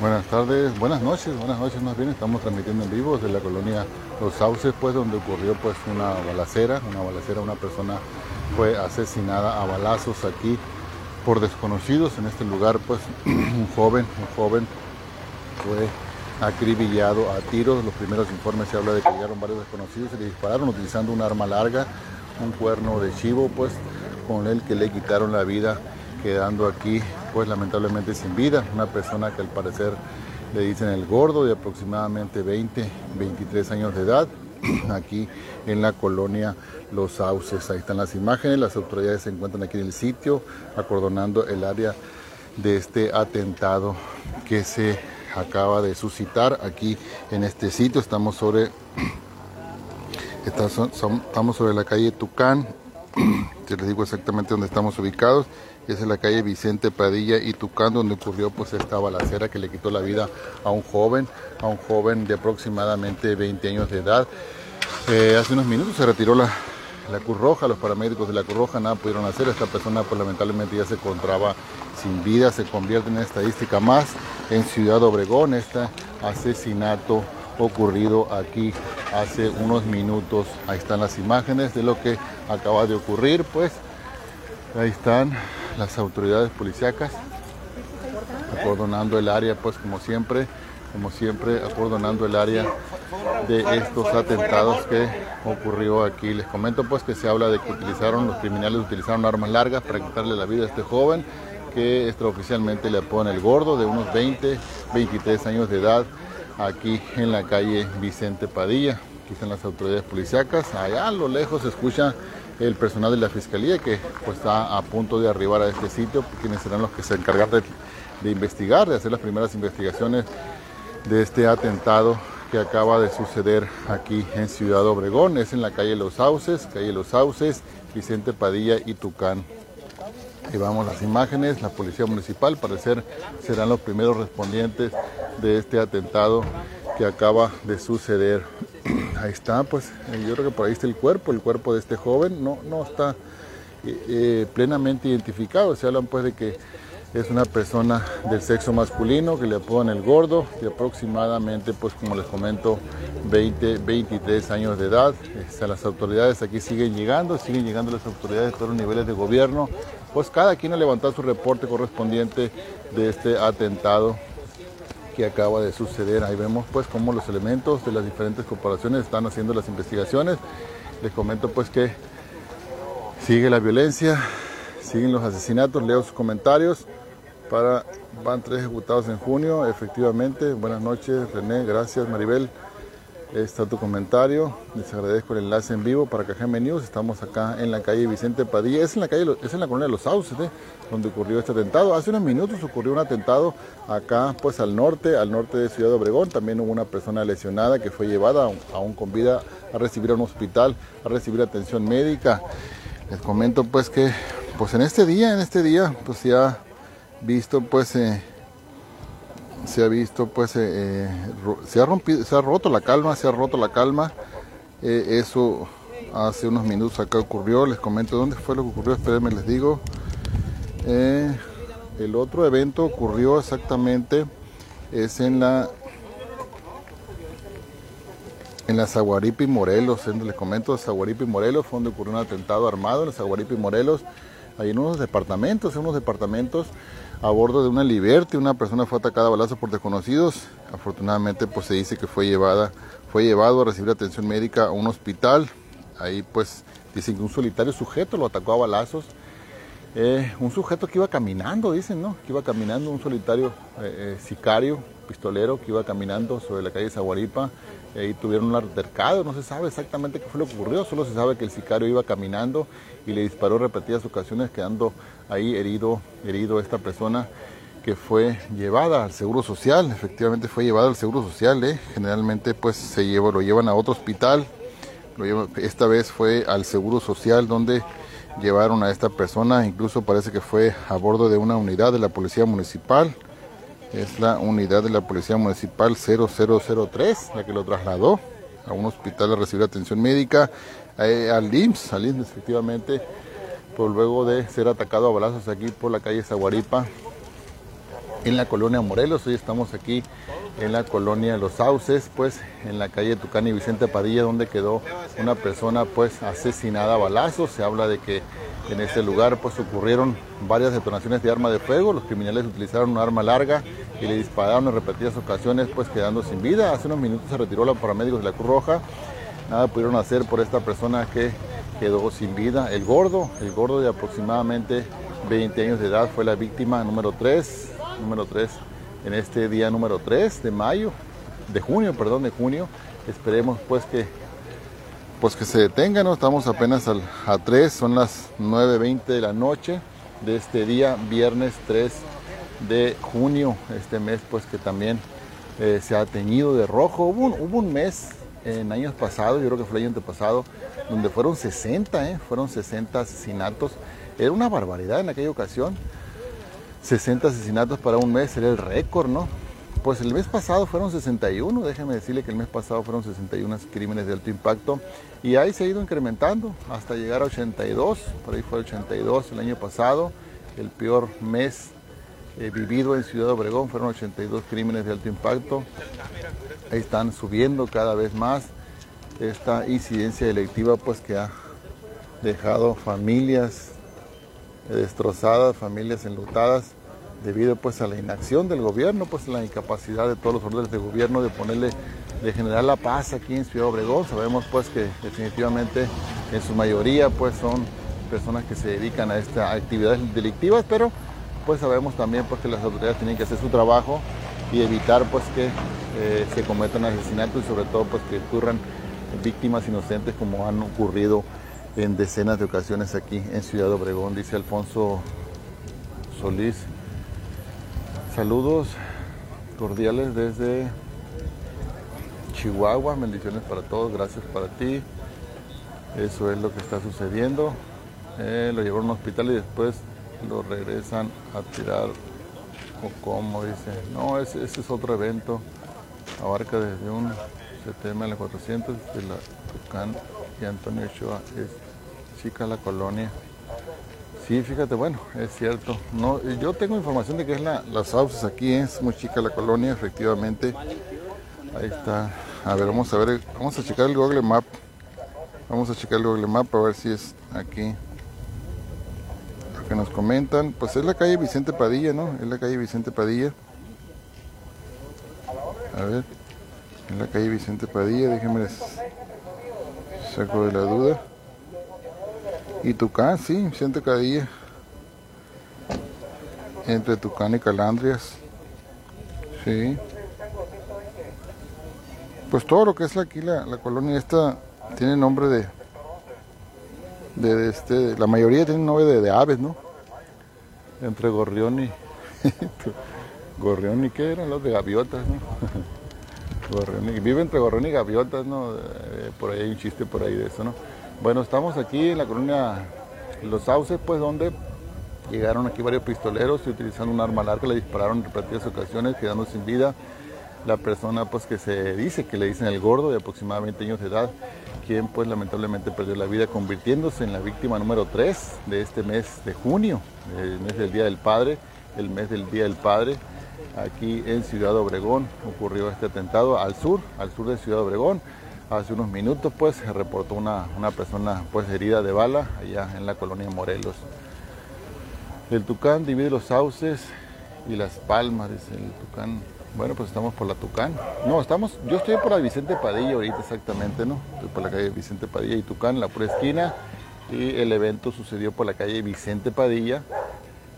Buenas tardes, buenas noches, buenas noches más bien. Estamos transmitiendo en vivo desde la colonia Los Sauces, pues donde ocurrió pues una balacera, una balacera, una persona fue asesinada a balazos aquí por desconocidos en este lugar, pues un joven, un joven fue acribillado a tiros. Los primeros informes se habla de que llegaron varios desconocidos y le dispararon utilizando un arma larga, un cuerno de chivo, pues con el que le quitaron la vida, quedando aquí pues lamentablemente sin vida. Una persona que al parecer le dicen el gordo de aproximadamente 20, 23 años de edad, aquí en la colonia Los Sauces. Ahí están las imágenes, las autoridades se encuentran aquí en el sitio, acordonando el área de este atentado que se acaba de suscitar aquí en este sitio. Estamos sobre, estamos sobre la calle Tucán, te les digo exactamente dónde estamos ubicados es en la calle Vicente Padilla y Tucán, donde ocurrió pues esta balacera que le quitó la vida a un joven, a un joven de aproximadamente 20 años de edad. Eh, hace unos minutos se retiró la, la Cruz Roja, los paramédicos de la Cruz Roja nada pudieron hacer, esta persona pues lamentablemente ya se encontraba sin vida, se convierte en estadística más en Ciudad Obregón, este asesinato ocurrido aquí hace unos minutos. Ahí están las imágenes de lo que acaba de ocurrir, pues ahí están las autoridades policíacas acordonando el área, pues como siempre, como siempre, acordonando el área de estos atentados que ocurrió aquí. Les comento pues que se habla de que utilizaron, los criminales utilizaron armas largas para quitarle la vida a este joven que extraoficialmente le pone el gordo de unos 20, 23 años de edad aquí en la calle Vicente Padilla. Aquí están las autoridades policíacas. Allá a lo lejos se escucha el personal de la fiscalía que pues, está a punto de arribar a este sitio, quienes serán los que se encargan de, investigar, de hacer las primeras investigaciones de este atentado que acaba de suceder aquí en Ciudad Obregón. Es en la calle Los Sauces, calle Los Sauces, Vicente Padilla y Tucán. Y vamos las imágenes, la policía municipal, parecer serán los primeros respondientes de este atentado que acaba de suceder ahí está, pues eh, yo creo que por ahí está el cuerpo, el cuerpo de este joven no, no está eh, eh, plenamente identificado. Se hablan pues de que es una persona del sexo masculino que le apodan el gordo, de aproximadamente, pues como les comento, 20, 23 años de edad. Las autoridades aquí siguen llegando, siguen llegando las autoridades de todos los niveles de gobierno. Pues cada quien ha levantado su reporte correspondiente de este atentado que acaba de suceder. Ahí vemos pues cómo los elementos de las diferentes corporaciones están haciendo las investigaciones. Les comento pues que sigue la violencia, siguen los asesinatos, leo sus comentarios. Para, van tres ejecutados en junio, efectivamente. Buenas noches, René, gracias, Maribel está tu comentario. Les agradezco el enlace en vivo para KGM News. Estamos acá en la calle Vicente Padilla. Es en la calle, es en la colonia de Los Sauces, ¿eh? donde ocurrió este atentado. Hace unos minutos ocurrió un atentado acá, pues al norte, al norte de Ciudad Obregón. También hubo una persona lesionada que fue llevada aún con vida a recibir a un hospital, a recibir atención médica. Les comento pues que, pues en este día, en este día, pues ha visto pues... Eh, se ha visto, pues, eh, eh, se, ha rompido, se ha roto la calma, se ha roto la calma. Eh, eso hace unos minutos acá ocurrió, les comento dónde fue lo que ocurrió, espérenme, les digo. el otro evento ocurrió exactamente, es en la en la Zaguaripa y Morelos, les comento, Zaguaripa y Morelos fue donde ocurrió un atentado armado en la Zaguaripa y Morelos, hay en unos departamentos, en unos departamentos a bordo de una Liberty. Una persona fue atacada a balazos por desconocidos. Afortunadamente, pues se dice que fue llevada, fue llevado a recibir atención médica a un hospital. Ahí, pues, dicen que un solitario sujeto lo atacó a balazos. Eh, un sujeto que iba caminando, dicen, ¿no? Que iba caminando, un solitario eh, eh, sicario, pistolero, que iba caminando sobre la calle Zaguaripa. Ahí tuvieron un altercado, no se sabe exactamente qué fue lo que ocurrió, solo se sabe que el sicario iba caminando y le disparó repetidas ocasiones, quedando ahí herido, herido esta persona que fue llevada al Seguro Social, efectivamente fue llevada al Seguro Social, generalmente pues se lleva, lo llevan a otro hospital, esta vez fue al Seguro Social donde llevaron a esta persona, incluso parece que fue a bordo de una unidad de la Policía Municipal, es la unidad de la Policía Municipal 0003, la que lo trasladó a un hospital a recibir atención médica, eh, al IMSS, al IMSS efectivamente, por luego de ser atacado a balazos aquí por la calle Zaguaripa en la colonia Morelos. Hoy estamos aquí en la colonia Los Sauces, pues en la calle Tucán y Vicente Padilla, donde quedó una persona pues asesinada a balazos. Se habla de que en este lugar pues ocurrieron varias detonaciones de arma de fuego. Los criminales utilizaron un arma larga y le dispararon en repetidas ocasiones pues quedando sin vida. Hace unos minutos se retiró la paramédicos de la Cruz Roja. Nada pudieron hacer por esta persona que quedó sin vida. El gordo, el gordo de aproximadamente 20 años de edad fue la víctima número 3, número 3 en este día número 3 de mayo, de junio, perdón, de junio. Esperemos pues que pues que se detengan, ¿no? Estamos apenas al, a 3, son las 9.20 de la noche de este día, viernes 3 de junio, este mes pues que también eh, se ha teñido de rojo. Hubo un, mes en años pasados, yo creo que fue el año antepasado, donde fueron 60, ¿eh? fueron 60 asesinatos. Era una barbaridad en aquella ocasión. 60 asesinatos para un mes era el récord, ¿no? Pues el mes pasado fueron 61, déjeme decirle que el mes pasado fueron 61 crímenes de alto impacto y ahí se ha ido incrementando hasta llegar a 82, por ahí fue 82 el año pasado, el peor mes eh, vivido en Ciudad Obregón fueron 82 crímenes de alto impacto, ahí están subiendo cada vez más esta incidencia delictiva pues que ha dejado familias destrozadas, familias enlutadas debido pues a la inacción del gobierno, pues a la incapacidad de todos los órdenes de gobierno de ponerle, de generar la paz aquí en Ciudad Obregón. Sabemos pues que definitivamente en su mayoría pues son personas que se dedican a estas actividades delictivas, pero pues sabemos también pues que las autoridades tienen que hacer su trabajo y evitar pues que eh, se cometan asesinatos y sobre todo pues que ocurran víctimas inocentes como han ocurrido en decenas de ocasiones aquí en Ciudad Obregón, dice Alfonso Solís. Saludos cordiales desde Chihuahua, bendiciones para todos, gracias para ti. Eso es lo que está sucediendo. Eh, lo llevaron a un hospital y después lo regresan a tirar o como dice. No, ese, es otro evento. Abarca desde un CTM 400 de la Tucán y Antonio Ochoa. Es chica la colonia. Sí, fíjate, bueno, es cierto. No, yo tengo información de que es la, las sauces aquí, es muy chica la colonia, efectivamente. Ahí está. A ver, vamos a ver, vamos a checar el Google Map. Vamos a checar el Google Map a ver si es aquí. Lo que nos comentan, pues es la calle Vicente Padilla, ¿no? Es la calle Vicente Padilla. A ver, es la calle Vicente Padilla, déjenme saco de la duda. Y Tucán, sí, Vicente Cadilla. Entre Tucán y Calandrias. Sí. Pues todo lo que es aquí la, colonia esta tiene nombre de, de, este, la mayoría tiene nombre de, aves, ¿no? Entre gorrión y gorrión y qué eran los de gaviotas, ¿no? gorrión y, vive entre gorrión y gaviotas, ¿no? Eh, por ahí hay un chiste por ahí de eso, ¿no? Bueno, estamos aquí en la colonia Los Sauces, pues donde llegaron aquí varios pistoleros y utilizando un arma larga le dispararon en repetidas ocasiones, quedando sin vida la persona pues que se dice que le dicen el gordo de aproximadamente años de edad, quien pues lamentablemente perdió la vida convirtiéndose en la víctima número 3 de este mes de junio, el mes del Día del Padre, el mes del Día del Padre. Aquí en Ciudad Obregón ocurrió este atentado al sur, al sur de Ciudad Obregón. Hace unos minutos pues se reportó una, persona pues herida de bala allá en la colonia Morelos. El Tucán divide los sauces y las palmas, dice el Tucán. Bueno, pues estamos por la Tucán. No, estamos, yo estoy por la Vicente Padilla ahorita exactamente, ¿no? Estoy por la calle Vicente Padilla y Tucán, la pura esquina. Y el evento sucedió por la calle Vicente Padilla,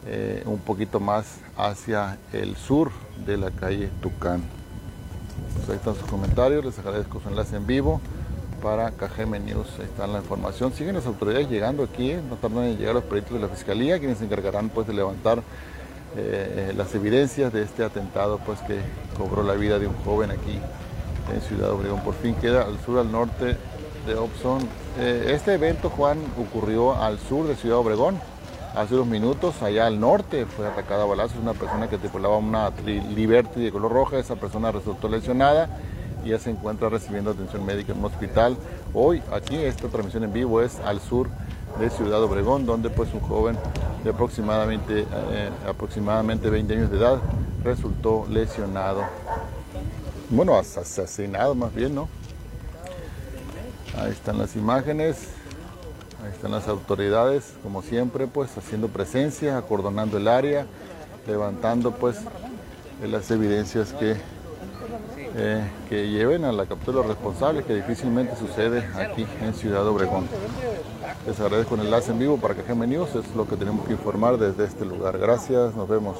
eh, un poquito más hacia el sur de la calle Tucán. Pues ahí están sus comentarios, les agradezco su enlace en vivo para KGM News, ahí está la información. Siguen las autoridades llegando aquí, ¿eh? no tardan en llegar los peritos de la Fiscalía, quienes se encargarán pues de levantar eh, las evidencias de este atentado pues que cobró la vida de un joven aquí en Ciudad Obregón. Por fin queda al sur, al norte de Opson. Eh, este evento, Juan, ocurrió al sur de Ciudad Obregón, hace unos minutos, allá al norte, fue atacada a balazos una persona que tripulaba una Liberty de color roja, esa persona resultó lesionada y ya se encuentra recibiendo atención médica en un hospital. Hoy, aquí, esta transmisión en vivo es al sur de Ciudad Obregón, donde pues un joven de aproximadamente, eh, aproximadamente 20 años de edad resultó lesionado. Bueno, asesinado más bien, ¿no? Ahí están las imágenes. Ahí están las autoridades, como siempre, pues haciendo presencia, acordonando el área, levantando pues las evidencias que, eh, que lleven a la captura de los responsables, que difícilmente sucede aquí en Ciudad Obregón. Les agradezco el enlace en vivo para que News, es lo que tenemos que informar desde este lugar. Gracias, nos vemos.